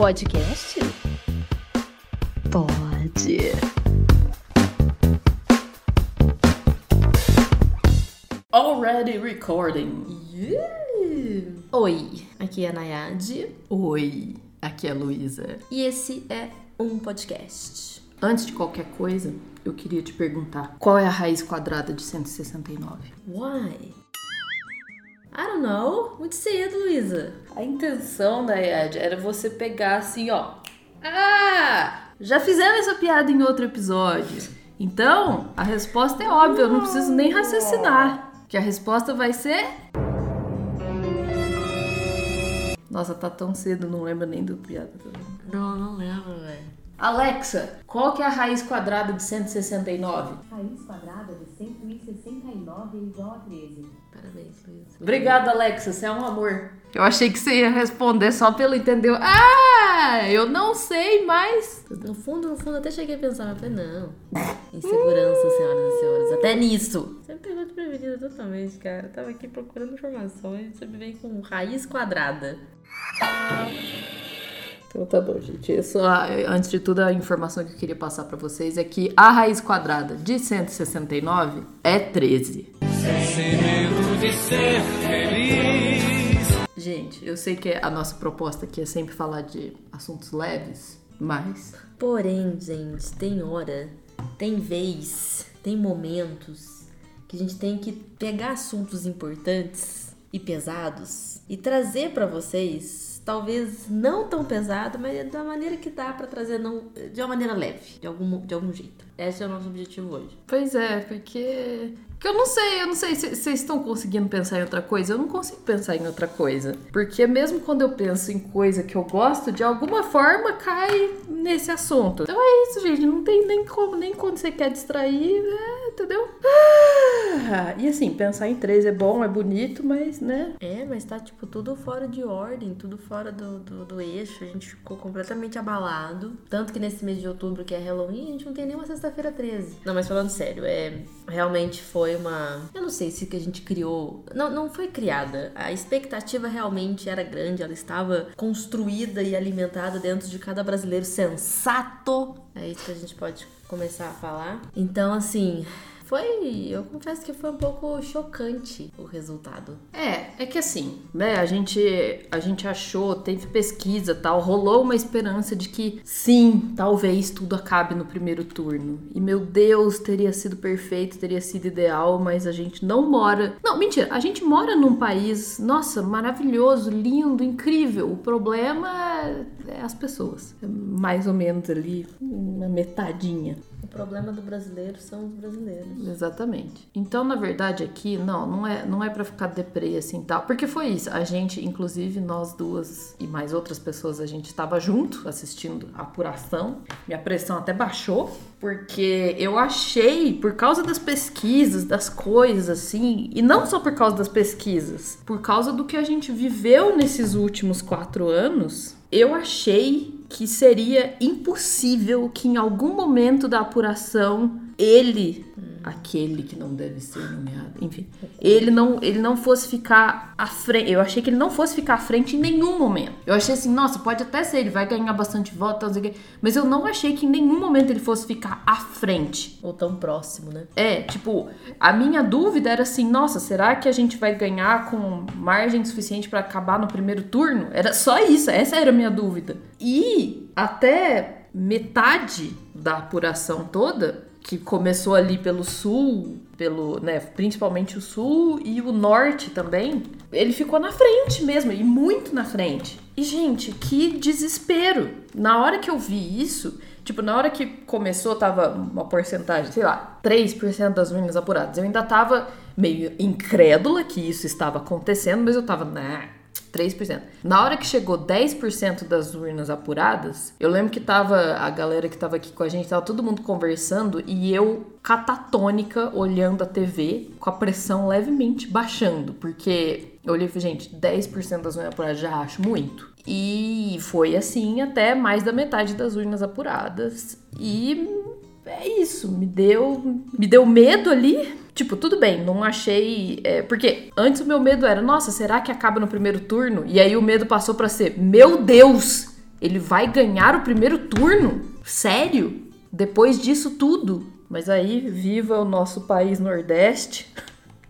podcast? Pode. Already recording. Yeah. Oi, aqui é a Nayade. Oi, aqui é a Luísa. E esse é um podcast. Antes de qualquer coisa, eu queria te perguntar: qual é a raiz quadrada de 169? Why? I don't know. Muito cedo, Luísa. A intenção da Ed era você pegar assim, ó. Ah! Já fizemos essa piada em outro episódio. Então, a resposta é óbvia, eu não preciso nem raciocinar. Que a resposta vai ser. Nossa, tá tão cedo, não lembro nem do piada. Não, não lembro, velho. Alexa, qual que é a raiz quadrada de 169? Raiz quadrada de 169 é igual a 13. Parabéns, Luísa. Obrigada, Alexa, você é um amor. Eu achei que você ia responder só pelo entender. Ah, eu não sei mais. No fundo, no fundo, até cheguei a pensar, mas falei, não. Insegurança, senhoras e senhores. Até nisso. Você me pegou desprevenida totalmente, cara. Eu tava aqui procurando informações. Você me vem com raiz quadrada. Então tá bom, gente. Eu só, antes de tudo, a informação que eu queria passar pra vocês é que a raiz quadrada de 169 é 13. Sem medo de ser feliz. Gente, eu sei que a nossa proposta aqui é sempre falar de assuntos leves, mas Porém, gente, tem hora, tem vez, tem momentos que a gente tem que pegar assuntos importantes e pesados e trazer pra vocês, talvez não tão pesado, mas da maneira que dá pra trazer não, de uma maneira leve, de algum, de algum jeito. Esse é o nosso objetivo hoje. Pois é, porque. Que eu não sei, eu não sei se vocês estão conseguindo pensar em outra coisa. Eu não consigo pensar em outra coisa. Porque mesmo quando eu penso em coisa que eu gosto, de alguma forma cai nesse assunto. Então é isso, gente. Não tem nem como, nem quando você quer distrair, é, entendeu? Ah, e assim, pensar em três é bom, é bonito, mas, né? É, mas tá, tipo, tudo fora de ordem, tudo fora do, do, do eixo. A gente ficou completamente abalado. Tanto que nesse mês de outubro, que é Halloween, a gente não tem nenhuma sexta-feira 13. Não, mas falando sério, é. Realmente foi uma. Eu não sei se que a gente criou. Não, não foi criada. A expectativa realmente era grande, ela estava construída e alimentada dentro de cada brasileiro sensato. É isso que a gente pode começar a falar. Então, assim. Foi, eu confesso que foi um pouco chocante o resultado. É, é que assim, né, a gente, a gente achou, teve pesquisa tal, rolou uma esperança de que sim, talvez tudo acabe no primeiro turno. E meu Deus, teria sido perfeito, teria sido ideal, mas a gente não mora. Não, mentira, a gente mora num país, nossa, maravilhoso, lindo, incrível. O problema é- as pessoas. É mais ou menos ali, uma metadinha. O problema do brasileiro são os brasileiros. Exatamente. Então, na verdade, aqui, não, não é, não é para ficar deprê assim tal. Porque foi isso. A gente, inclusive, nós duas e mais outras pessoas, a gente estava junto assistindo a apuração. Minha pressão até baixou. Porque eu achei, por causa das pesquisas, das coisas assim, e não só por causa das pesquisas, por causa do que a gente viveu nesses últimos quatro anos, eu achei que seria impossível que em algum momento da apuração ele, aquele que não deve ser nomeado, enfim, ele não, ele não fosse ficar à frente. Eu achei que ele não fosse ficar à frente em nenhum momento. Eu achei assim, nossa, pode até ser, ele vai ganhar bastante voto, não sei o quê, mas eu não achei que em nenhum momento ele fosse ficar à frente. Ou tão próximo, né? É, tipo, a minha dúvida era assim, nossa, será que a gente vai ganhar com margem suficiente pra acabar no primeiro turno? Era só isso, essa era a minha dúvida. E até metade da apuração toda, que começou ali pelo sul, pelo, né, principalmente o sul e o norte também, ele ficou na frente mesmo, e muito na frente. E gente, que desespero. Na hora que eu vi isso, Tipo, na hora que começou, tava uma porcentagem, sei lá, 3% das urnas apuradas. Eu ainda tava meio incrédula que isso estava acontecendo, mas eu tava, né, 3%. Na hora que chegou 10% das urnas apuradas, eu lembro que tava a galera que tava aqui com a gente, tava todo mundo conversando e eu catatônica olhando a TV com a pressão levemente baixando, porque eu olhei e falei, gente, 10% das urnas apuradas já acho muito. E foi assim até mais da metade das urnas apuradas. E é isso, me deu, me deu medo ali. Tipo, tudo bem, não achei. é, porque antes o meu medo era, nossa, será que acaba no primeiro turno? E aí o medo passou pra ser, meu Deus, Ele vai ganhar o primeiro turno? Sério? Depois disso tudo? Mas aí, viva o nosso país Nordeste.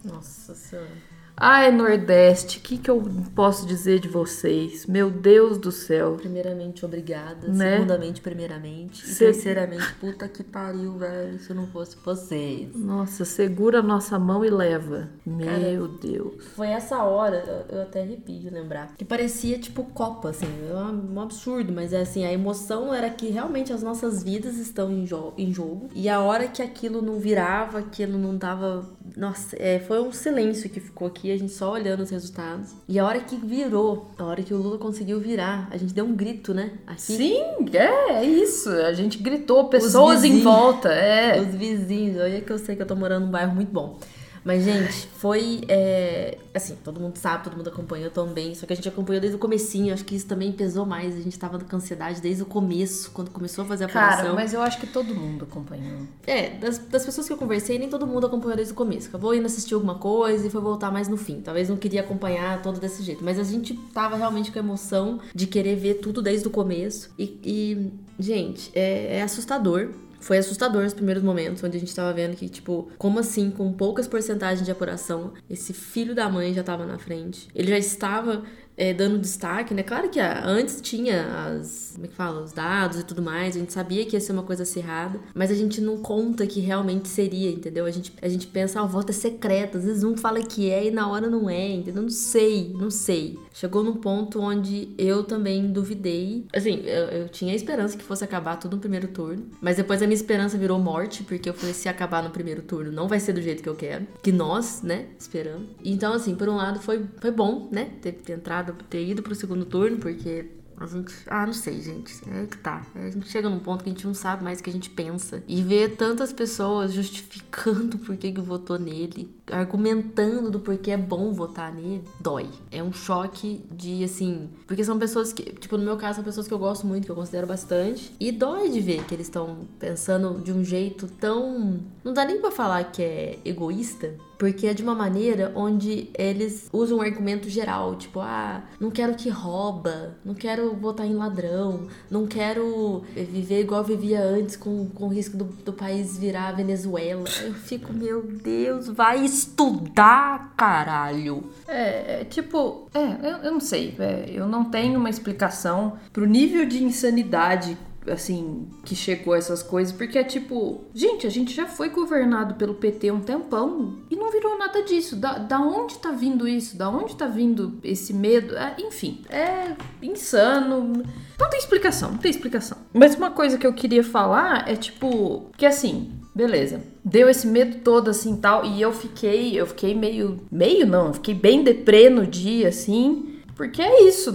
Nossa senhora. Ai, Nordeste, o que, que eu posso dizer de vocês? Meu Deus do céu. Primeiramente, obrigada. Né? Segundamente, primeiramente. E Se- terceiramente, puta que pariu, velho. Se não fosse vocês. Nossa, segura a nossa mão e leva. Meu Deus. Foi essa hora, eu eu até arrepio de lembrar, que parecia tipo Copa, assim, é um absurdo, mas é assim, a emoção era que realmente as nossas vidas estão em, jo- em jogo, e a hora que aquilo não virava, aquilo não tava. Nossa, é, foi um silêncio que ficou aqui, a gente só olhando os resultados. E a hora que virou, a hora que o Lula conseguiu virar, a gente deu um grito, né? Aqui, Sim, é, é isso. A gente gritou, pessoas em volta. É. Os vizinhos, olha que eu sei que eu tô morando num bairro muito bom. Mas, gente, foi. é, assim, todo mundo sabe, todo mundo acompanhou também. Só que a gente acompanhou desde o comecinho. Acho que isso também pesou mais. A gente tava com ansiedade desde o começo, quando começou a fazer a Cara, mas eu acho que todo mundo acompanhou. É, das, das pessoas que eu conversei, nem todo mundo acompanhou desde o começo. Acabou indo assistir alguma coisa e foi voltar mais no fim. Talvez não queria acompanhar todo desse jeito. Mas a gente tava realmente com a emoção de querer ver tudo desde o começo. E, e, gente, é, é assustador. Foi assustador os primeiros momentos, onde a gente tava vendo que, tipo, como assim, com poucas porcentagens de apuração, esse filho da mãe já tava na frente. Ele já estava é, dando destaque, né? Claro que ah, antes tinha as. Como é que fala? Os dados e tudo mais, a gente sabia que ia ser uma coisa acirrada, mas a gente não conta que realmente seria, entendeu? A gente, a gente pensa, ah, o voto é secreto, às vezes um fala que é e na hora não é, entendeu? Não sei, não sei. Chegou num ponto onde eu também duvidei. Assim, eu, eu tinha a esperança que fosse acabar tudo no primeiro turno, mas depois a minha esperança virou morte, porque eu falei, se acabar no primeiro turno, não vai ser do jeito que eu quero, que nós, né, esperamos. Então, assim, por um lado foi, foi bom, né, ter, ter entrado, ter ido pro segundo turno, porque a gente. Ah, não sei, gente. É que tá. A gente chega num ponto que a gente não sabe mais o que a gente pensa. E ver tantas pessoas justificando por que, que votou nele, argumentando do porquê é bom votar nele, dói. É um choque de, assim. Porque são pessoas que. Tipo, no meu caso, são pessoas que eu gosto muito, que eu considero bastante. E dói de ver que eles estão pensando de um jeito tão. Não dá nem pra falar que é egoísta, porque é de uma maneira onde eles usam um argumento geral, tipo, ah, não quero que rouba, não quero votar em ladrão, não quero viver igual vivia antes com, com o risco do, do país virar Venezuela. Eu fico, meu Deus, vai estudar, caralho. É, é tipo, é, eu, eu não sei, é, eu não tenho uma explicação pro nível de insanidade, assim, que chegou a essas coisas, porque é tipo, gente, a gente já foi governado pelo PT um tempão e não virou nada disso. Da, da onde tá vindo isso? Da onde tá vindo esse medo? É, enfim, é insano. Não tem explicação, não tem explicação. Mas uma coisa que eu queria falar é tipo, que assim, beleza. Deu esse medo todo assim tal e eu fiquei, eu fiquei meio, meio não, fiquei bem deprê no dia assim. Porque é isso,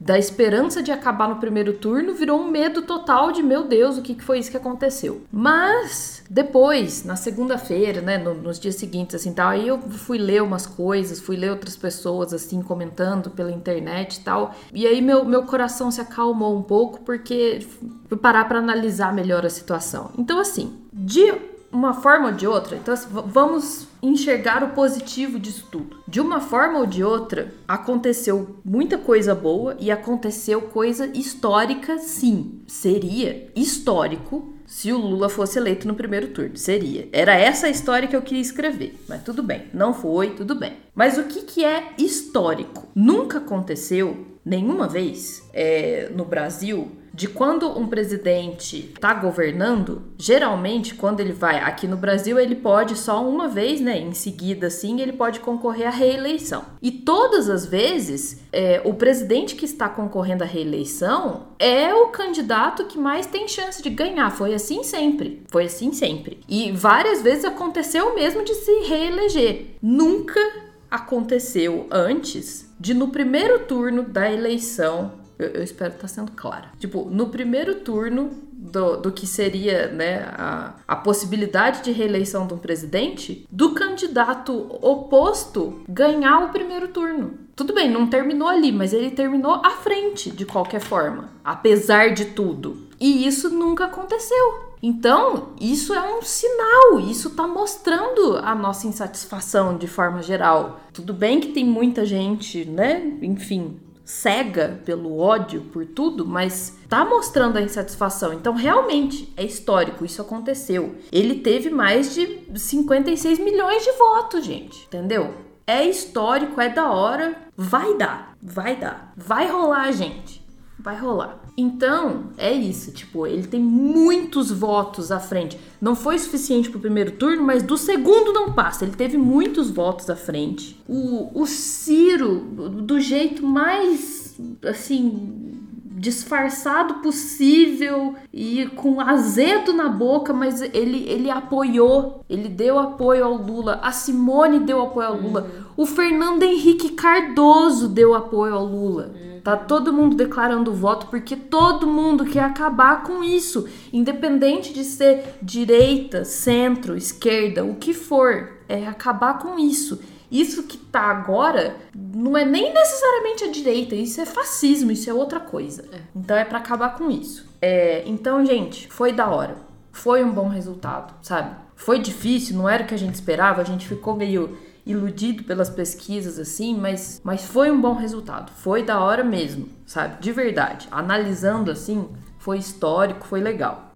da esperança de acabar no primeiro turno virou um medo total de meu Deus, o que que foi isso que aconteceu. Mas depois, na segunda-feira, né, no- nos dias seguintes assim tal, aí eu fui ler umas coisas, fui ler outras pessoas assim comentando pela internet e tal, e aí meu, meu coração se acalmou um pouco porque fui parar para analisar melhor a situação. Então assim, de uma forma ou de outra, então assim, vamos enxergar o positivo disso tudo. De uma forma ou de outra, aconteceu muita coisa boa e aconteceu coisa histórica, sim. Seria histórico se o Lula fosse eleito no primeiro turno. Seria. Era essa a história que eu queria escrever. Mas tudo bem. Não foi, tudo bem. Mas o que, que é histórico? Nunca aconteceu nenhuma vez é, no Brasil de quando um presidente tá governando, geralmente quando ele vai aqui no Brasil, ele pode só uma vez, né? Em seguida, assim, ele pode concorrer à reeleição. E todas as vezes, é, o presidente que está concorrendo à reeleição é o candidato que mais tem chance de ganhar. Foi assim sempre. Foi assim sempre. E várias vezes aconteceu mesmo de se reeleger. Nunca aconteceu antes de no primeiro turno da eleição eu, eu espero estar sendo clara. Tipo, no primeiro turno do, do que seria né, a, a possibilidade de reeleição de um presidente, do candidato oposto ganhar o primeiro turno. Tudo bem, não terminou ali, mas ele terminou à frente de qualquer forma, apesar de tudo. E isso nunca aconteceu. Então, isso é um sinal, isso tá mostrando a nossa insatisfação de forma geral. Tudo bem que tem muita gente, né? Enfim, cega pelo ódio, por tudo, mas tá mostrando a insatisfação. Então, realmente, é histórico, isso aconteceu. Ele teve mais de 56 milhões de votos, gente, entendeu? É histórico, é da hora, vai dar, vai dar, vai rolar, gente. Vai rolar. Então, é isso. Tipo, ele tem muitos votos à frente. Não foi suficiente pro primeiro turno, mas do segundo não passa. Ele teve muitos votos à frente. O, o Ciro, do jeito mais, assim, disfarçado possível e com azedo na boca, mas ele, ele apoiou, ele deu apoio ao Lula. A Simone deu apoio ao Lula. O Fernando Henrique Cardoso deu apoio ao Lula. Tá todo mundo declarando voto porque todo mundo quer acabar com isso, independente de ser direita, centro, esquerda, o que for, é acabar com isso. Isso que tá agora não é nem necessariamente a direita, isso é fascismo, isso é outra coisa. Então é pra acabar com isso. É, então, gente, foi da hora. Foi um bom resultado, sabe? Foi difícil, não era o que a gente esperava, a gente ficou meio iludido pelas pesquisas assim, mas, mas foi um bom resultado. Foi da hora mesmo, sabe? De verdade. Analisando assim, foi histórico, foi legal.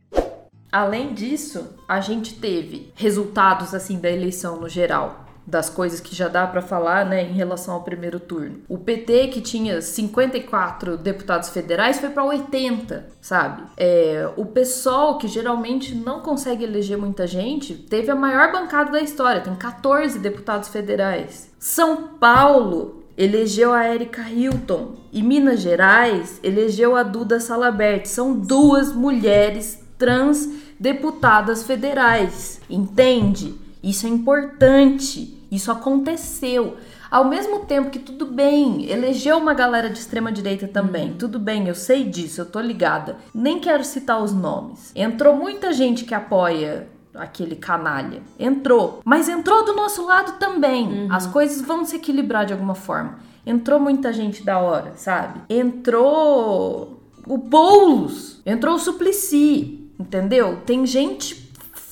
Além disso, a gente teve resultados assim da eleição no geral, das coisas que já dá pra falar, né, em relação ao primeiro turno. O PT que tinha 54 deputados federais foi pra 80, sabe? É, o PSOL que geralmente não consegue eleger muita gente, teve a maior bancada da história, tem 14 deputados federais. São Paulo elegeu a Erika Hilton e Minas Gerais elegeu a Duda Salabert. São duas mulheres trans deputadas federais, entende? Isso é importante. Isso aconteceu. Ao mesmo tempo que tudo bem, elegeu uma galera de extrema direita também. Tudo bem, eu sei disso, eu tô ligada. Nem quero citar os nomes. Entrou muita gente que apoia aquele canalha. Entrou, mas entrou do nosso lado também. As coisas vão se equilibrar de alguma forma. Entrou muita gente da hora, sabe? Entrou o Boulos, entrou o Suplicy, entendeu? Tem gente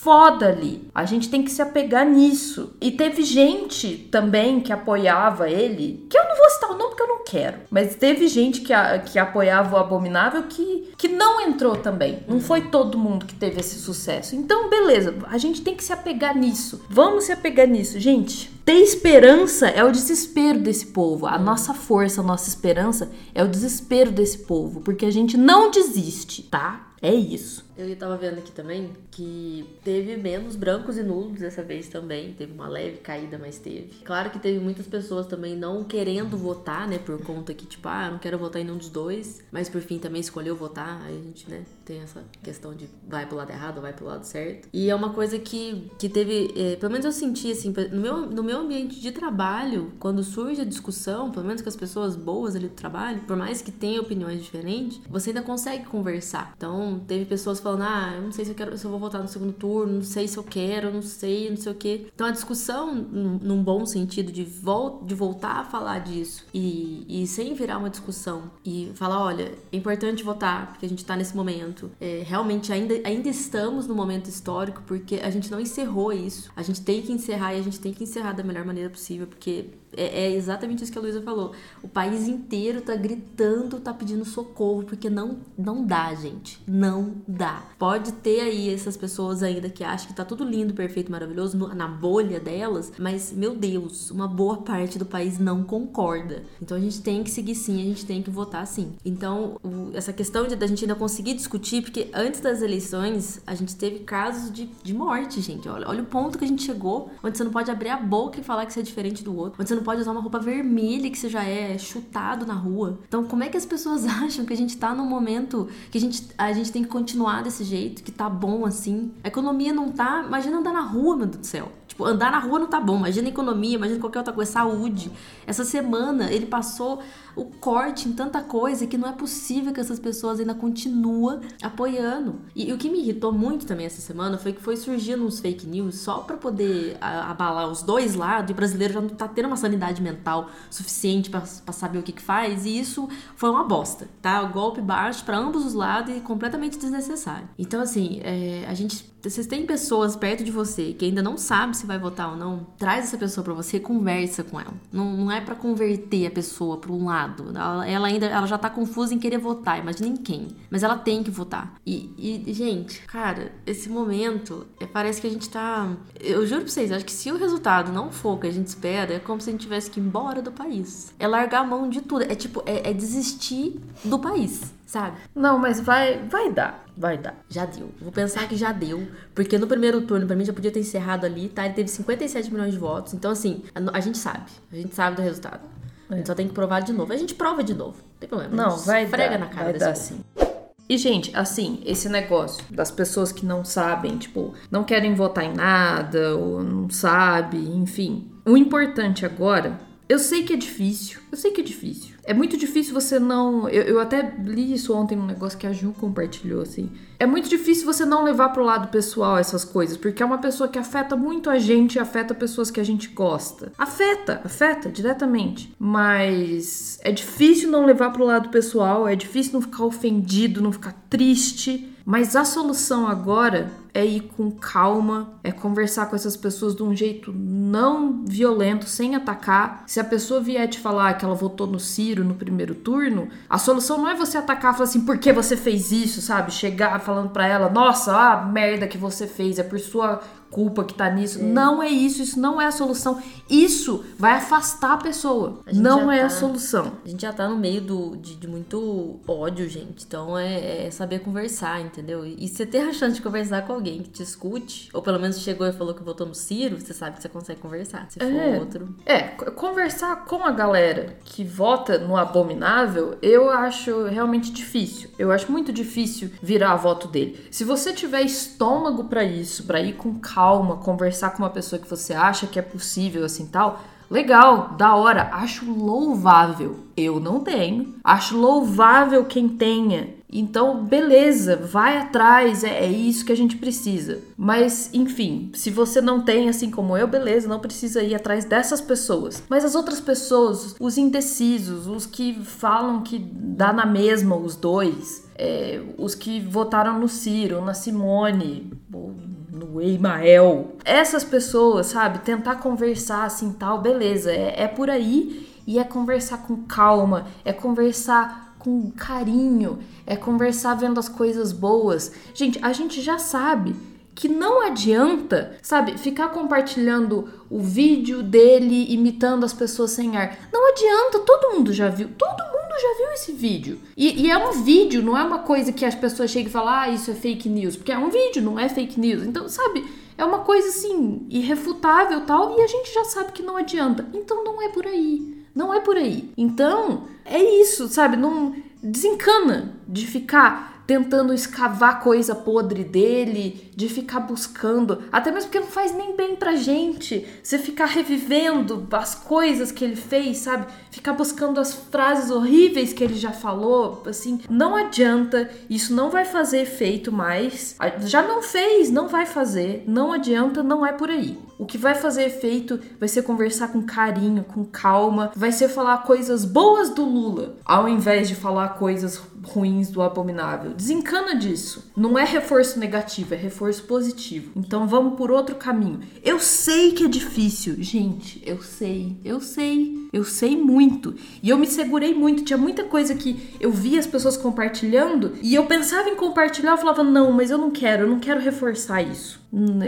foda ali. A gente tem que se apegar nisso. E teve gente também que apoiava ele, que eu não vou citar o nome porque eu não quero, mas teve gente que, a- que apoiava o Abominável que, que não entrou também. Não foi todo mundo que teve esse sucesso. Então, beleza, a gente tem que se apegar nisso. Vamos se apegar nisso, gente. Ter esperança é o desespero desse povo. A nossa força, a nossa esperança é o desespero desse povo, porque a gente não desiste, tá? É isso. Eu tava vendo aqui também que teve menos brancos e nulos dessa vez também. Teve uma leve caída, mas teve. Claro que teve muitas pessoas também não querendo votar, né? Por conta que, tipo, ah, não quero votar em nenhum dos dois. Mas por fim também escolheu votar. Aí a gente, né, tem essa questão de vai pro lado errado vai pro lado certo. E é uma coisa que, que teve. eh, pelo menos eu senti, assim, no meu, no meu ambiente de trabalho, quando surge a discussão, pelo menos com as pessoas boas ali do trabalho, por mais que tenha opiniões diferentes, você ainda consegue conversar. Então, teve pessoas falando, ah, eu não sei se eu quero, se eu vou votar no segundo turno, não sei se eu quero, não sei, não sei o quê. Então, a discussão, num bom sentido, de, vol de voltar a falar disso e, e sem virar uma discussão e falar, olha, é importante votar, porque a gente tá nesse momento. É, realmente, ainda, ainda estamos no momento histórico, porque a gente não encerrou isso. A gente tem que encerrar e a gente tem que encerrar da melhor maneira possível, porque é, é exatamente isso que a Luísa falou. O país inteiro tá gritando, tá pedindo socorro, porque não, não dá, gente. Não dá. Pode ter aí essas pessoas ainda que acham que tá tudo lindo, perfeito, maravilhoso, no- na bolha delas, mas, meu Deus, uma boa parte do país não concorda. Então a gente tem que seguir sim, a gente tem que votar sim. Então, o- essa questão de da gente ainda conseguir discutir, porque antes das eleições, a gente teve casos de, de morte, gente. Olha, olha o ponto que a gente chegou, onde você não pode abrir a boca e falar que você é diferente do outro, onde você não pode usar uma roupa vermelha que você já é chutado na rua. Então, como é que as pessoas acham que a gente tá num momento que a gente, a gente tem que continuar desse jeito, que tá bom assim? A economia não tá. Imagina andar na rua, meu Deus do céu. Tipo, andar na rua não tá bom. Imagina economia, imagina qualquer outra coisa, saúde. Essa semana ele passou o corte em tanta coisa que não é possível que essas pessoas ainda continuem apoiando. E, e o que me irritou muito também essa semana foi que foi surgindo uns fake news só pra poder a- abalar os dois lados e o brasileiro já não tá tendo uma sanidade mental suficiente pra saber o que que faz. E isso foi uma bosta, tá? O golpe baixo pra ambos os lados e completamente desnecessário. Então, assim, é, a gente. Vocês têm pessoas perto de você que ainda não sabe se vai votar ou não, traz essa pessoa pra você conversa com ela. Não, não é pra converter a pessoa pra um lado. Ela, ela ainda ela já tá confusa em querer votar, imagina em quem. Mas ela tem que votar. E, e, gente, cara, esse momento é, parece que a gente tá. Eu juro pra vocês, acho que se o resultado não for o que a gente espera, é como se a gente tivesse que ir embora do país. É largar a mão de tudo. É tipo, é, é desistir do país. Sabe? Não, mas vai, vai dar. Vai dar. Já deu. Vou pensar que já deu. Porque no primeiro turno, pra mim, já podia ter encerrado ali, tá? Ele teve 57 milhões de votos. Então, assim, a, a gente sabe. A gente sabe do resultado. A gente só tem que provar de novo. A gente prova de novo. Não tem problema. Não, vai esfrega dar. na cara vai desse dar povo. sim. E, gente, assim, esse negócio das pessoas que não sabem, tipo, não querem votar em nada, ou não sabe, enfim. O importante agora, eu sei que é difícil, eu sei que é difícil. É muito difícil você não. Eu, eu até li isso ontem num negócio que a Ju compartilhou, assim. É muito difícil você não levar pro lado pessoal essas coisas, porque é uma pessoa que afeta muito a gente e afeta pessoas que a gente gosta. Afeta, afeta diretamente. Mas é difícil não levar pro lado pessoal, é difícil não ficar ofendido, não ficar triste. Mas a solução agora é ir com calma, é conversar com essas pessoas de um jeito não violento, sem atacar. Se a pessoa vier te falar que ela votou no Ciro no primeiro turno, a solução não é você atacar falar assim, por que você fez isso, sabe? Chegar falando pra ela, nossa, a merda que você fez, é por sua culpa que tá nisso. Não é isso, isso não é a solução. Isso vai afastar a pessoa. A não é a tá- solução. A gente já tá no meio do, de, de muito ódio, gente. Então é, é saber conversar, entendeu? E você ter a chance de conversar com alguém que te escute, ou pelo menos chegou e falou que votou no Ciro, você sabe que você consegue conversar. Se for É. outro. É, conversar com a galera que vota no abominável, eu acho realmente difícil. Eu acho muito difícil virar voto dele. Se você tiver estômago pra isso, pra ir com calma, conversar com uma pessoa que você acha que é possível assim tal, legal, da hora, acho louvável. Eu não tenho. Acho louvável quem tenha. Então, beleza, vai atrás, é, é isso que a gente precisa. Mas, enfim, se você não tem, assim como eu, beleza, não precisa ir atrás dessas pessoas. Mas as outras pessoas, os indecisos, os que falam que dá na mesma os dois, é, os que votaram no Ciro, na Simone, ou no Eimael, essas pessoas, sabe, tentar conversar assim tal, beleza, é, é por aí e é conversar com calma, é conversar com carinho, é conversar vendo as coisas boas. Gente, a gente já sabe que não adianta, sabe, ficar compartilhando o vídeo dele imitando as pessoas sem ar. Não adianta, todo mundo já viu, todo mundo já viu esse vídeo. E, e é um vídeo, não é uma coisa que as pessoas chegam e falam, ah, isso é fake news, porque é um vídeo, não é fake news. Então, sabe, é uma coisa assim, irrefutável tal, e a gente já sabe que não adianta. Então não é por aí. Não é por aí. Então, é isso, sabe? Não desencana de ficar tentando escavar coisa podre dele, de ficar buscando, até mesmo porque não faz nem bem pra gente. Você ficar revivendo as coisas que ele fez, sabe? Ficar buscando as frases horríveis que ele já falou, assim, não adianta, isso não vai fazer efeito mais. Já não fez, não vai fazer, não adianta, não é por aí. O que vai fazer efeito vai ser conversar com carinho, com calma, vai ser falar coisas boas do Lula, ao invés de falar coisas ruins do abominável. Desencana disso. Não é reforço negativo, é reforço positivo. Então vamos por outro caminho. Eu sei que é difícil, gente. Eu sei, eu sei, eu sei muito. E eu me segurei muito. Tinha muita coisa que eu via as pessoas compartilhando e eu pensava em compartilhar. Eu falava, não, mas eu não quero, eu não quero reforçar isso.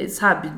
Sabe?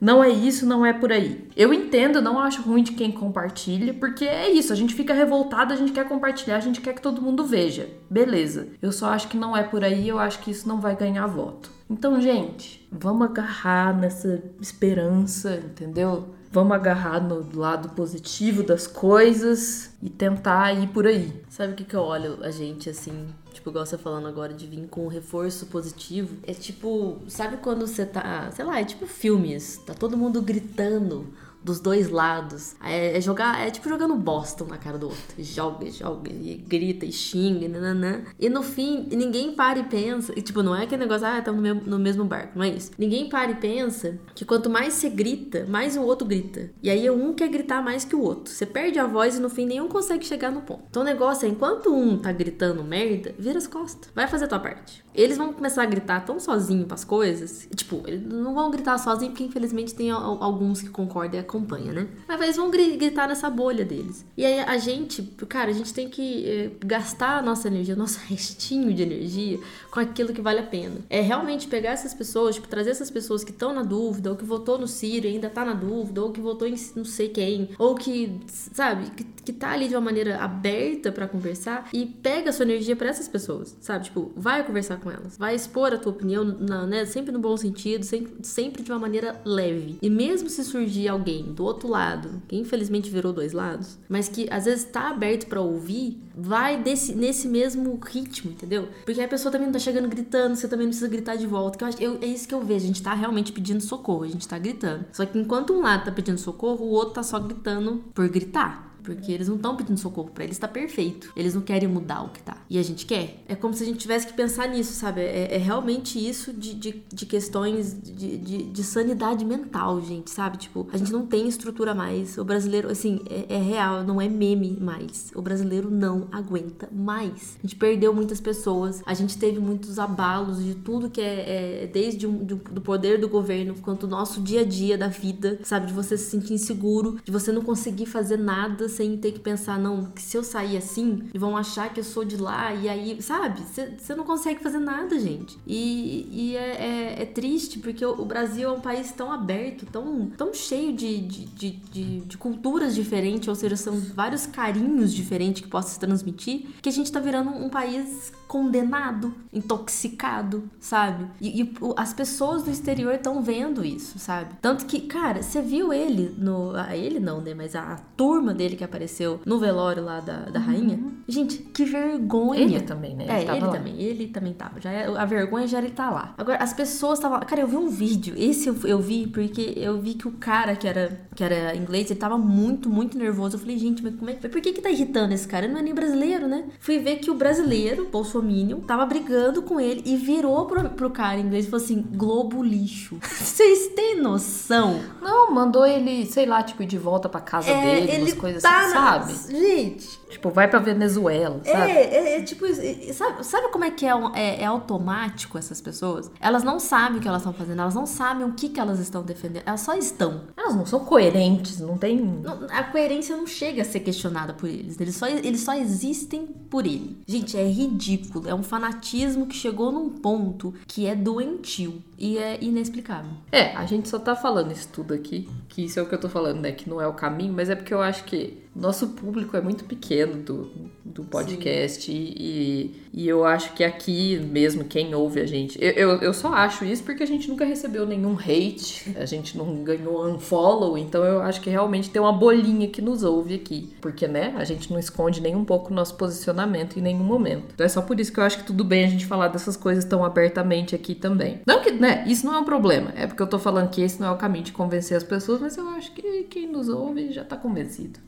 Não é isso, não é por aí. Eu entendo, não acho ruim de quem compartilha, porque é isso, a gente fica revoltado, a gente quer compartilhar, a gente quer que todo mundo veja. Beleza. Eu só acho que não é por aí, eu acho que isso não vai ganhar voto. Então, gente, vamos agarrar nessa esperança, entendeu? Vamos agarrar no lado positivo das coisas e tentar ir por aí. Sabe o que, que eu olho a gente assim? Tipo, igual você falando agora de vir com um reforço positivo. É tipo, sabe quando você tá. Sei lá, é tipo filmes. Tá todo mundo gritando dos dois lados. É, é jogar, é tipo jogando Boston na cara do outro. Joga, joga, e grita, e xinga, e nananã. E no fim, ninguém para e pensa. E tipo, não é aquele negócio, ah, estamos no, mesmo- no mesmo barco, não é isso. Ninguém para e pensa que quanto mais você grita, mais o outro grita. E aí um quer gritar mais que o outro. Você perde a voz e no fim nenhum consegue chegar no ponto. Então o negócio é, enquanto um tá gritando merda, vira as costas. Vai fazer a tua parte. Eles vão começar a gritar tão sozinho pras coisas. Tipo, eles não vão gritar sozinho porque infelizmente tem al- alguns que concordam acompanham, né? Mas eles vão gri- gritar nessa bolha deles. E aí a gente, cara, a gente tem que eh, gastar a nossa energia, o nosso restinho de energia com aquilo que vale a pena. É realmente pegar essas pessoas, tipo, trazer essas pessoas que estão na dúvida, ou que votou no Ciro e ainda tá na dúvida, ou que votou em não sei quem, ou que, sabe, que, que tá ali de uma maneira aberta pra conversar e pega a sua energia pra essas pessoas, sabe? Tipo, vai conversar com elas, vai expor a tua opinião, na- né, sempre no bom sentido, sempre, sempre de uma maneira leve. E mesmo se surgir alguém do outro lado, que infelizmente virou dois lados, mas que às vezes tá aberto pra ouvir, vai desse, nesse mesmo ritmo, entendeu? Porque a pessoa também não tá chegando gritando, você também não precisa gritar de volta. Que eu acho, eu- é isso que eu vejo, a gente tá realmente pedindo socorro, a gente tá gritando. Só que enquanto um lado tá pedindo socorro, o outro tá só gritando por gritar. Porque eles não estão pedindo socorro pra eles, tá perfeito. Eles não querem mudar o que tá. E a gente quer. É como se a gente tivesse que pensar nisso, sabe? É, é realmente isso de, de, de questões de, de, de sanidade mental, gente, sabe? Tipo, a gente não tem estrutura mais. O brasileiro, assim, é, é real, não é meme mais. O brasileiro não aguenta mais. A gente perdeu muitas pessoas, a gente teve muitos abalos de tudo que é, é desde um- do, do poder do governo quanto o nosso dia a dia da vida, sabe? De você se sentir inseguro, de você não conseguir fazer nada sem ter que pensar, não, que se eu sair assim, vão achar que eu sou de lá, e aí, sabe? Você não consegue fazer nada, gente. E, e é, é- é triste, porque o, Brasil é um país tão aberto, tão, tão cheio de, de, de, de- de culturas diferentes, ou seja, são vários carinhos diferentes que possam se transmitir, que a gente tá virando um país condenado, intoxicado, sabe? E, e as pessoas do exterior estão vendo isso, sabe? Tanto que, cara, você viu ele no. ah, Ele não, né? Mas a, a turma dele que apareceu no velório lá da, da rainha. Gente, que vergonha. Ele também, né? Ele É, ele lá. também. Ele também tava. Já é- a vergonha já ele tá lá. Agora, as pessoas estavam. Cara, eu vi um vídeo. Esse eu, eu vi porque eu vi que o cara que era, que era inglês, ele tava muito, muito nervoso. Eu falei, gente, mas como é que. Por que que tá irritando esse cara? Ele não é nem brasileiro, né? Fui ver que o brasileiro, Bolsominion, tava brigando com ele e virou pro, pro cara inglês e falou assim: Globo lixo. Vocês têm noção? Não, mandou ele, sei lá, tipo, ir de volta pra casa dele, umas coisas tá assim, na- sabe? Gente, Tipo, vai pra Venezuela, sabe? É, é, é tipo Sabe, sabe como é que é, é, é automático essas pessoas? Elas não sabem o que elas estão fazendo, elas não sabem o que, que elas estão defendendo, elas só estão. Elas não são coerentes, não tem. Não- a coerência não chega a ser questionada por eles, eles só, eles só existem por ele. Gente, é ridículo, é um fanatismo que chegou num ponto que é doentio e é inexplicável. É, a gente só tá falando isso tudo aqui, que isso é o que eu tô falando, né? Que não é o caminho, mas é porque eu acho que nosso público é muito pequeno do, do podcast e, e eu acho que aqui mesmo, quem ouve a gente. Eu, eu, eu só acho isso porque a gente nunca recebeu nenhum hate, a gente não ganhou unfollow, então eu acho que realmente tem uma bolinha que nos ouve aqui. Porque, né, a gente não esconde nem um pouco o nosso posicionamento em nenhum momento. Então é só por isso que eu acho que tudo bem a gente falar dessas coisas tão abertamente aqui também. Não que, né, isso não é um problema. É porque eu tô falando que esse não é o caminho de convencer as pessoas, mas eu acho que quem nos ouve já tá convencido.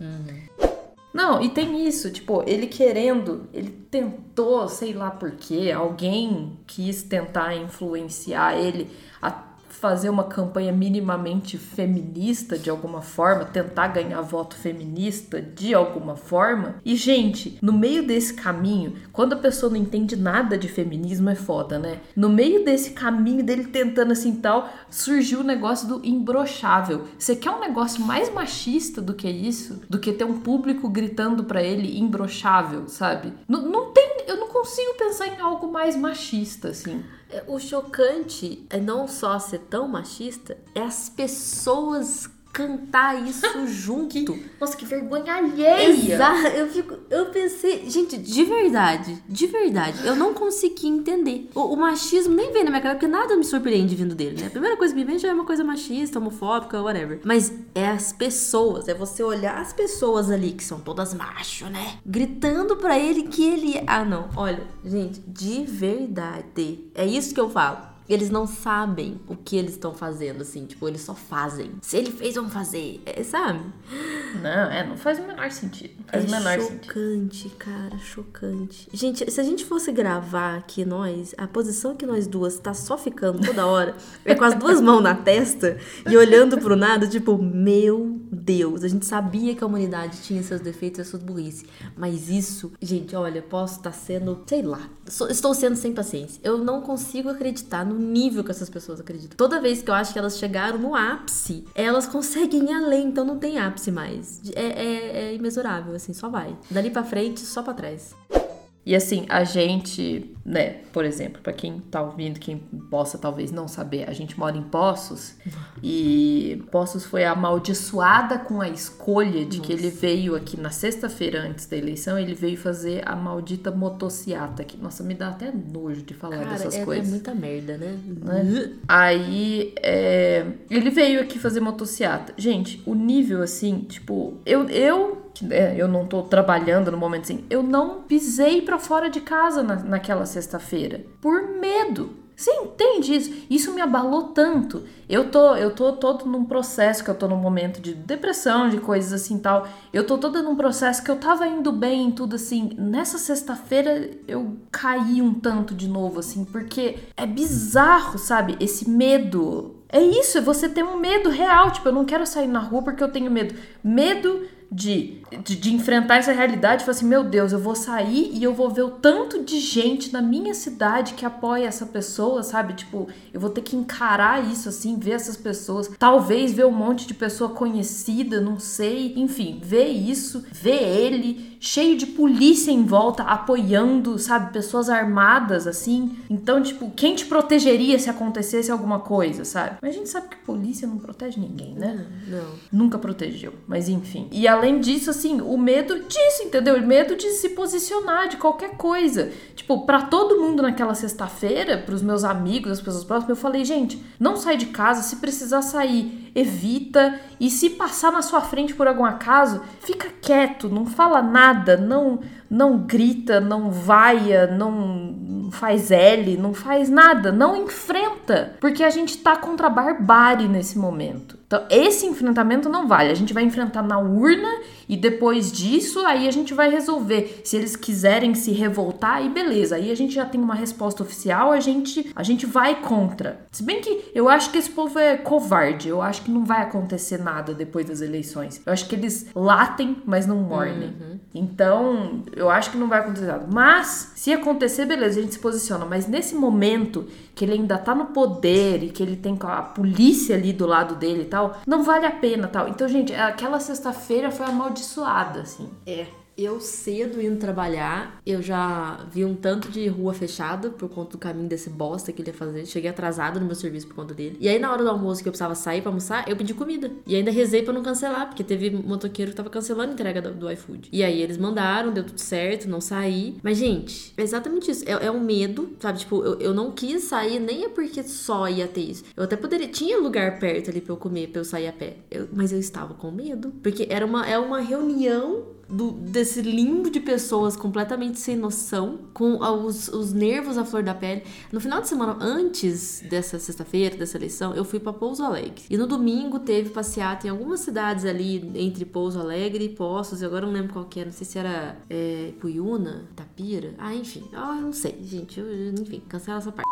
Não, e tem isso, tipo, ele querendo, ele tentou, sei lá por quê, alguém quis tentar influenciar ele a fazer uma campanha minimamente feminista de alguma forma, tentar ganhar voto feminista de alguma forma. E, gente, no meio desse caminho, quando a pessoa não entende nada de feminismo, é foda, né? No meio desse caminho dele tentando assim tal, surgiu o negócio do imbrochável. Você quer um negócio mais machista do que isso? Do que ter um público gritando pra ele imbrochável, sabe? Não, não tem. Eu não consigo pensar em algo mais machista, assim. É, O chocante é não só ser tão machista, é as pessoas cantar isso junto. Nossa, que vergonha alheia! Exato, eu fico, eu pensei, gente, de verdade, de verdade, eu não consegui entender. O, o machismo nem vem na minha cara, porque nada me surpreende vindo dele, né? A primeira coisa que me vem já é uma coisa machista, homofóbica, whatever. Mas é as pessoas, é você olhar as pessoas ali, que são todas macho, né? Gritando pra ele que ele é. Ah, não, olha, gente, de verdade, é isso que eu falo. Eles não sabem o que eles estão fazendo, assim, tipo, eles só fazem. Se ele fez, vamos fazer, é, sabe? Não, é, não faz o menor sentido. Não faz é o menor sentido. chocante, cara, chocante. Gente, se a gente fosse gravar aqui nós, a posição que nós duas tá só ficando toda hora, é com as duas mãos na testa e olhando pro nada, tipo, meu Deus, a gente sabia que a humanidade tinha seus defeitos e suas burrice, mas isso, gente, olha, posso estar sendo, sei lá, estou sendo sem paciência. Eu não consigo acreditar no nível que essas pessoas acreditam. Toda vez que eu acho que elas chegaram no ápice, elas conseguem ir além, então não tem ápice mais. É, é, é imensurável, assim, só vai. Dali pra frente, só pra trás. E assim, a gente, né, por exemplo, pra quem tá ouvindo, quem possa talvez não saber, a gente mora em Poços e Poços foi amaldiçoada com a escolha de que ele veio aqui na sexta-feira antes da eleição, ele veio fazer a maldita motociata aqui. Nossa, me dá até nojo de falar Cara, dessas é, é coisas. muita merda, né? né? Aí, é, ele veio aqui fazer motociata. Gente, o nível assim, tipo, eu, eu, né, eu não tô trabalhando no momento assim, eu não pisei pra fora de casa na, naquela sexta-feira por medo. Você entende isso? Isso me abalou tanto. Eu tô, eu tô todo num processo que eu tô num momento de depressão, de coisas assim tal. Eu tô toda num processo que eu tava indo bem em tudo assim. Nessa sexta-feira eu caí um tanto de novo assim, porque é bizarro, sabe? Esse medo. É isso, é você ter um medo real, tipo, eu não quero sair na rua porque eu tenho medo. Medo de, de, de enfrentar essa realidade, falar assim, meu Deus, eu vou sair e eu vou ver o tanto de gente na minha cidade que apoia essa pessoa, sabe? Tipo, eu vou ter que encarar isso assim, ver essas pessoas, talvez ver um monte de pessoa conhecida, não sei, enfim, ver isso, ver ele cheio de polícia em volta apoiando, sabe, pessoas armadas assim. Então, tipo, quem te protegeria se acontecesse alguma coisa, sabe? Mas a gente sabe que polícia não protege ninguém, né? Não. Nunca protegeu, mas enfim. E além disso, assim, o medo disso, entendeu? O medo de se posicionar de qualquer coisa. Tipo, pra todo mundo naquela sexta-feira, pros meus amigos, as pessoas próximas, eu falei, gente, não sai de casa, se precisar sair, evita. E se passar na sua frente por algum acaso, fica quieto, não fala nada, não não grita, não vaia, não faz L, não faz nada, não enfrenta, porque a gente tá contra a barbárie nesse momento. Então, esse enfrentamento não vale. A gente vai enfrentar na urna e depois disso, aí a gente vai resolver. Se eles quiserem se revoltar, aí beleza. Aí a gente já tem uma resposta oficial, a gente, a gente vai contra. Se bem que eu acho que esse povo é covarde. Eu acho que não vai acontecer nada depois das eleições. Eu acho que eles latem, mas não mordem. Então, eu acho que não vai acontecer nada. Mas, se acontecer, beleza, a gente se posiciona. Mas nesse momento que ele ainda tá no poder e que ele tem a polícia ali do lado dele e tal, não vale a pena tal. Então, gente, aquela sexta-feira foi amaldiçoada, assim. É. Eu cedo indo trabalhar, eu já vi um tanto de rua fechada por conta do caminho desse bosta que ele ia fazer. Cheguei atrasado no meu serviço por conta dele. E aí, na hora do almoço que eu precisava sair pra almoçar, eu pedi comida. E ainda rezei pra não cancelar, porque teve motoqueiro que tava cancelando a entrega do, do iFood. E aí eles mandaram, deu tudo certo, não saí. Mas, gente, é exatamente isso. É, é um medo, sabe? Tipo, eu, eu não quis sair, nem é porque só ia ter isso. Eu até poderia. Tinha lugar perto ali pra eu comer, pra eu sair a pé. Eu- mas eu estava com medo. Porque era uma, é uma reunião do, desse limbo de pessoas completamente sem noção, com os, os nervos à flor da pele. No final de semana, antes dessa sexta-feira, dessa eleição, eu fui pra Pouso Alegre. E no domingo teve passeata em algumas cidades ali, entre Pouso Alegre e Poços, e agora eu não lembro qual que era, não sei se era é, Puyuna, Tapira. Ah, enfim, ah, eu não sei, gente, eu- enfim, cancela essa parte.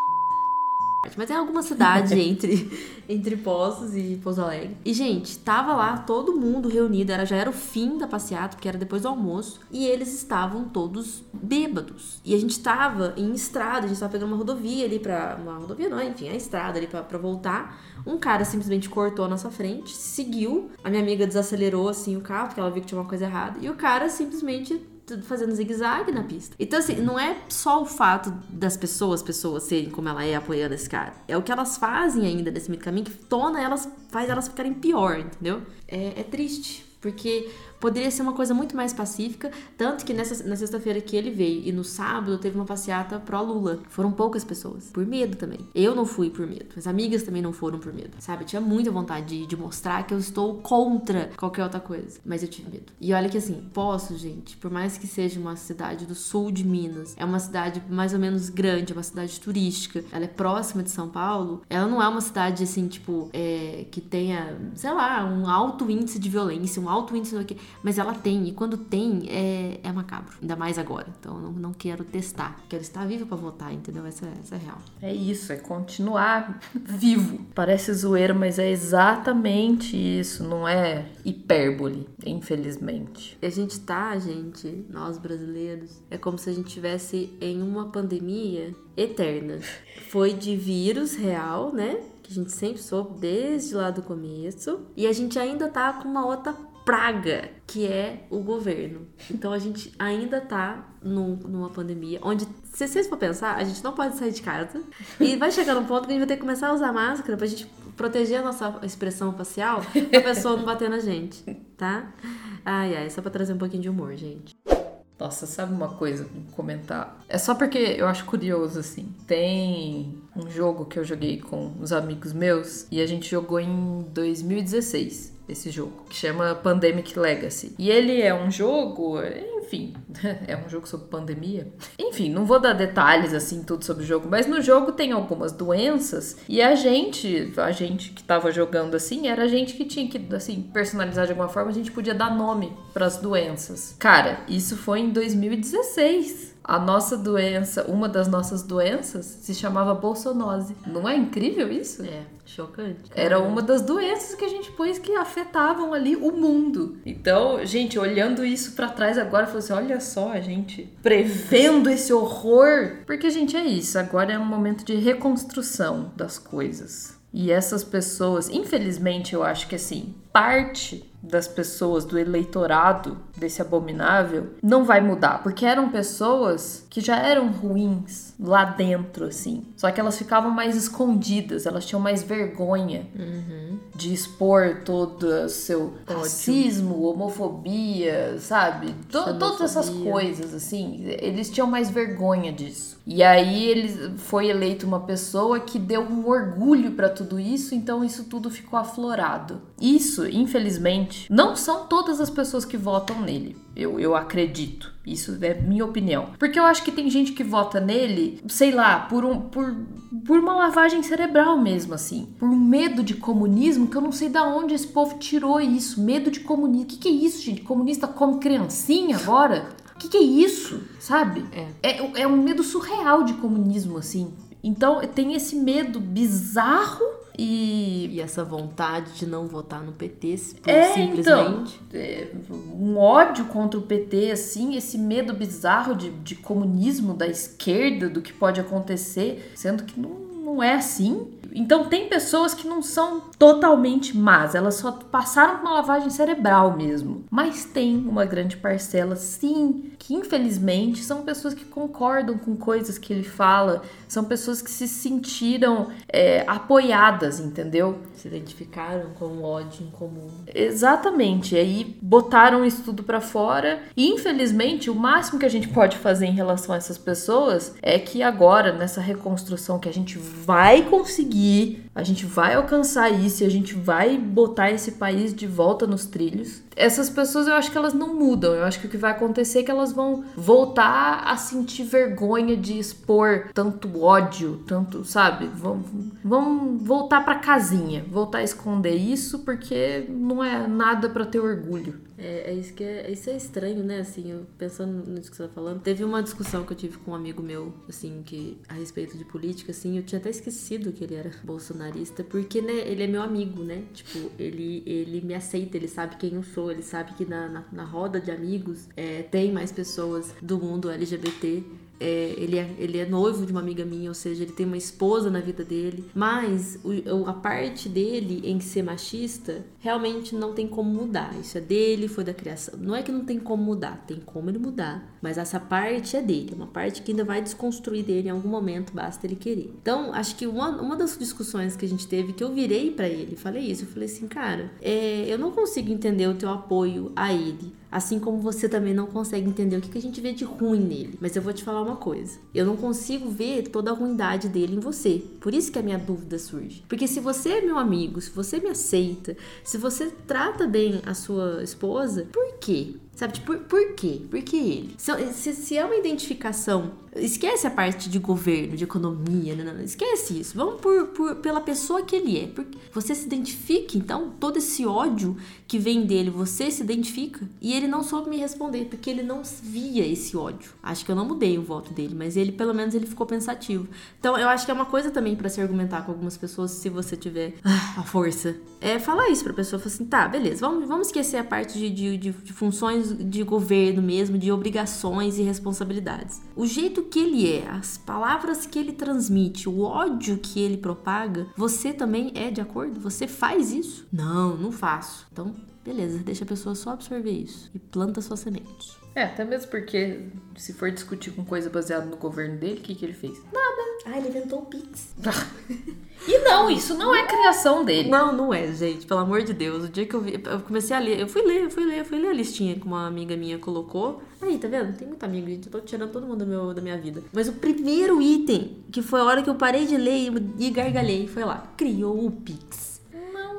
Mas é alguma cidade entre, entre Poços e Pouso Alegre. E, gente, tava lá todo mundo reunido. Era, já era o fim da passeata, porque era depois do almoço. E eles estavam todos bêbados. E a gente tava em estrada, a gente tava pegando uma rodovia ali pra. Uma rodovia não, enfim, a estrada ali pra, pra voltar. Um cara simplesmente cortou a nossa frente, seguiu. A minha amiga desacelerou assim o carro, porque ela viu que tinha uma coisa errada. E o cara simplesmente fazendo zigue-zague na pista. Então, assim, não é só o fato das pessoas, pessoas serem como ela é, apoiando esse cara. É o que elas fazem ainda nesse meio caminho que torna elas, faz elas ficarem pior, entendeu? É, é triste. Porque poderia ser uma coisa muito mais pacífica, tanto que nessa, na sexta-feira que ele veio e no sábado teve uma passeata pró-Lula. Foram poucas pessoas, por medo também. Eu não fui por medo, as amigas também não foram por medo, sabe? Eu tinha muita vontade de, de mostrar que eu estou contra qualquer outra coisa, mas eu tive medo. E olha que assim, Poço, gente, por mais que seja uma cidade do sul de Minas, é uma cidade mais ou menos grande, é uma cidade turística, ela é próxima de São Paulo, ela não é uma cidade assim, tipo, é, que tenha, sei lá, um alto índice de violência, um alto índice do que, mas ela tem, e quando tem, é, é macabro, ainda mais agora. Então eu não, não quero testar, quero estar viva pra votar, entendeu? Essa, essa é a real. É isso, é continuar vivo. Parece zoeira, mas é exatamente isso, não é hipérbole, infelizmente. A gente tá, gente, nós brasileiros, é como se a gente estivesse em uma pandemia eterna. Foi de vírus real, né? Que a gente sempre soube desde lá do começo. E a gente ainda tá com uma outra praga, que é o governo. Então a gente ainda tá num- numa pandemia onde, se vocês for pensar, a gente não pode sair de casa. E vai chegar num ponto que a gente vai ter que começar a usar máscara pra gente proteger a nossa expressão facial pra pessoa não bater na gente, tá? Ai, ai, só pra trazer um pouquinho de humor, gente. Nossa, sabe uma coisa comentar? É só porque eu acho curioso, assim. Tem um jogo que eu joguei com os amigos meus e a gente jogou em 2016. Esse jogo, que chama Pandemic Legacy. E ele é um jogo, enfim, é um jogo sobre pandemia. Enfim, não vou dar detalhes assim tudo sobre o jogo, mas no jogo tem algumas doenças e a gente, a gente que tava jogando assim, era a gente que tinha que assim personalizar de alguma forma, a gente podia dar nome para as doenças. Cara, isso foi em 2016. A nossa doença, uma das nossas doenças, se chamava bolsonose. Não é incrível isso? É, chocante. Era uma das doenças que a gente pôs que afetavam ali o mundo. Então, gente, olhando isso pra trás agora, eu falei assim: olha só, a gente prevendo esse horror. Porque, gente, é isso. Agora é um momento de reconstrução das coisas. E essas pessoas, infelizmente, eu acho que assim, parte das pessoas do eleitorado desse abominável não vai mudar, porque eram pessoas que já eram ruins lá dentro, assim. Só que elas ficavam mais escondidas, elas tinham mais vergonha de expor todo o seu racismo, homofobia, sabe? To- todas essas coisas, assim. Eles tinham mais vergonha disso. E aí ele foi eleito uma pessoa que deu um orgulho pra tudo isso, então isso tudo ficou aflorado. Isso, infelizmente, não são todas as pessoas que votam nele. Eu, eu acredito. Isso é minha opinião. Porque eu acho que tem gente que vota nele, sei lá, por, um, por, por uma lavagem cerebral mesmo, assim. Por um medo de comunismo, que eu não sei da onde esse povo tirou isso. Medo de comunismo. O que, que é isso, gente? Comunista come criancinha agora? O que, que é isso? Sabe? É. É, um medo surreal de comunismo, assim. Então tem esse medo bizarro e E essa vontade de não votar no PT, É, simplesmente. é, um ódio contra o PT, assim, esse medo bizarro de, de comunismo da esquerda, do que pode acontecer, sendo que não, não é assim. Então tem pessoas que não são totalmente más, elas só passaram por uma lavagem cerebral mesmo. Mas tem uma grande parcela, sim, que infelizmente são pessoas que concordam com coisas que ele fala, são pessoas que se sentiram é, apoiadas, entendeu? Se identificaram com o ódio em comum. Exatamente. E aí botaram isso tudo pra fora. E infelizmente, o máximo que a gente pode fazer em relação a essas pessoas é que agora, nessa reconstrução que a gente vai conseguir, a gente vai alcançar isso e a gente vai botar esse país de volta nos trilhos. Essas pessoas eu acho que elas não mudam. Eu acho que o que vai acontecer é que elas vão voltar a sentir vergonha de expor tanto ódio, tanto, sabe? Vão, vão voltar pra casinha, voltar a esconder isso porque não é nada pra ter orgulho. É, é isso que é, isso é estranho, né? Assim, eu pensando nisso que você tá falando. Teve uma discussão que eu tive com um amigo meu, assim, que a respeito de política, assim, eu tinha até esquecido que ele era bolsonarista, porque, né, ele é meu amigo, né? Tipo, ele, ele me aceita, ele sabe quem eu sou, ele sabe que na, na, na roda de amigos é, tem mais pessoas do mundo LGBT. é, ele, é, ele é noivo de uma amiga minha, ou seja, ele tem uma esposa na vida dele. Mas o- a parte dele em ser machista realmente não tem como mudar. Isso é dele, foi da criação. Não é que não tem como mudar, tem como ele mudar. Mas essa parte é dele, é uma parte que ainda vai desconstruir dele em algum momento, basta ele querer. Então, acho que uma, uma das discussões que a gente teve, que eu virei pra ele, falei isso, eu falei assim, cara, é, eu não consigo entender o teu apoio a ele. Assim como você também não consegue entender o que, que a gente vê de ruim nele. Mas eu vou te falar uma coisa. Eu não consigo ver toda a ruindade dele em você. Por isso que a minha dúvida surge. Porque se você é meu amigo, se você me aceita, se você trata bem a sua esposa, por quê? Sabe, tipo, por, por quê? Por que ele? Se, se, é uma identificação, esquece a parte de governo, de economia, não, não, esquece isso. Vamos por, por- pela pessoa que ele é. Porque você se identifica, então, todo esse ódio que vem dele, você se identifica. E ele não soube me responder, porque ele não via esse ódio. Acho que eu não mudei o voto dele, mas ele, pelo menos, ele ficou pensativo. Então, eu acho que é uma coisa também pra se argumentar com algumas pessoas, se você tiver ah, a força. É falar isso pra pessoa, falar assim, tá, beleza, vamos, vamos esquecer a parte de, de, de- de de governo mesmo, de obrigações e responsabilidades. O jeito que ele é, as palavras que ele transmite, o ódio que ele propaga, você também é de acordo? Você faz isso? Não, não faço. Então, beleza, deixa a pessoa só absorver isso e planta suas sementes. É, até mesmo porque se for discutir com coisa baseada no governo dele, o que, que ele fez? Ah, ele inventou o Pix. E não, isso não é criação dele. Não, não é, gente. Pelo amor de Deus. O dia que eu vi, eu comecei a ler, eu fui ler, eu fui ler, eu fui ler a listinha que uma amiga minha colocou. Aí, tá vendo? Tem muito amigo, gente. Eu tô tirando todo mundo do meu, da minha vida. Mas o primeiro item, que foi a hora que eu parei de ler e gargalhei, foi lá. Criou o Pix.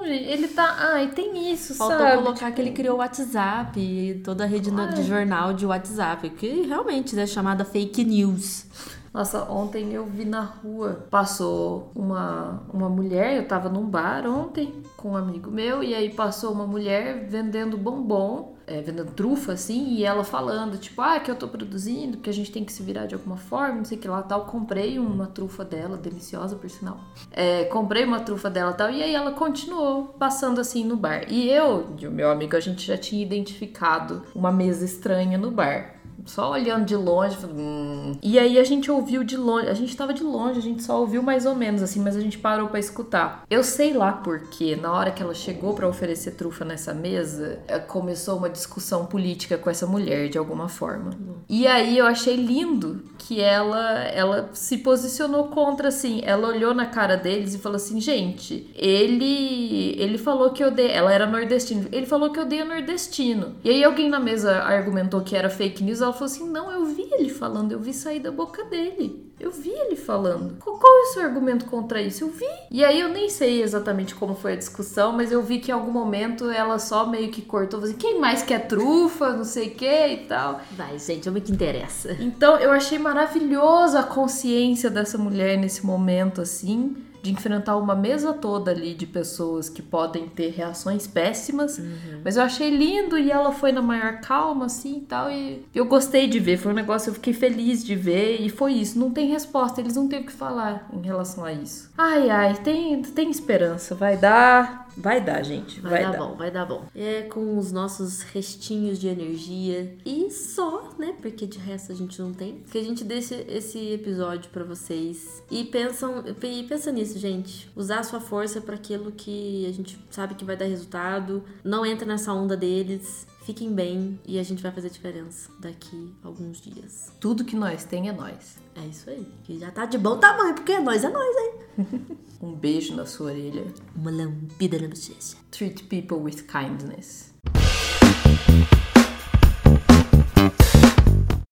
Não, gente, ele tá. Ai, tem isso, Faltou sabe? colocar que ele criou o WhatsApp e toda a rede no- de jornal de WhatsApp, que realmente é chamada fake news. Nossa, ontem eu vi na rua, passou uma, uma mulher, eu tava num bar ontem com um amigo meu, e aí passou uma mulher vendendo bombom, é, vendendo trufa, assim, e ela falando, tipo, ah, que eu tô produzindo, que a gente tem que se virar de alguma forma, não sei o que lá tal. Comprei uma trufa dela, deliciosa por sinal. É, comprei uma trufa dela tal, e aí ela continuou passando assim no bar. E eu e o meu amigo, a gente já tinha identificado uma mesa estranha no bar. Só olhando de longe, hum. E aí a gente ouviu de longe, a gente tava de longe, a gente só ouviu mais ou menos assim, mas a gente parou pra escutar. Eu sei lá porque, na hora que ela chegou pra oferecer trufa nessa mesa, eh, começou uma discussão política com essa mulher de alguma forma. E aí eu achei lindo que ela ela se posicionou contra assim, ela olhou na cara deles e falou assim: "Gente, ele ele falou que odeia, ela era nordestina. Ele falou que odeia nordestino". E aí alguém na mesa argumentou que era fake news, ela falou assim: "Não, eu vi ele falando, eu vi sair da boca dele". Eu vi ele falando. Qual é o seu argumento contra isso? Eu vi. E aí eu nem sei exatamente como foi a discussão, mas eu vi que em algum momento ela só meio que cortou, assim, quem mais quer trufa, não sei o que e tal. Vai, gente, é o que interessa. Então eu achei maravilhoso a consciência dessa mulher nesse momento, assim, de enfrentar uma mesa toda ali de pessoas que podem ter reações péssimas. Mas eu achei lindo e ela foi na maior calma, assim e tal. E eu gostei de ver, foi um negócio, eu fiquei feliz de ver. E foi isso, não tem resposta, eles não têm o que falar em relação a isso. Ai, ai, tem, tem esperança, vai dar. Vai dar, gente, Vai, vai, dar, dar. bom, vai dar bom. É com os nossos restinhos de energia e só, né? Porque de resto a gente não tem. Que a gente deixa esse episódio pra vocês e pensam e pensa nisso, gente. Usar a sua força pra aquilo que a gente sabe que vai dar resultado. Não entra nessa onda deles. Fiquem bem e a gente vai fazer diferença daqui a alguns dias. Tudo que nós tem é nós. É isso aí. Que já tá de bom tamanho, porque é nós, é nós, hein? Um beijo na sua orelha. Uma lambida na bochecha. Treat people with kindness.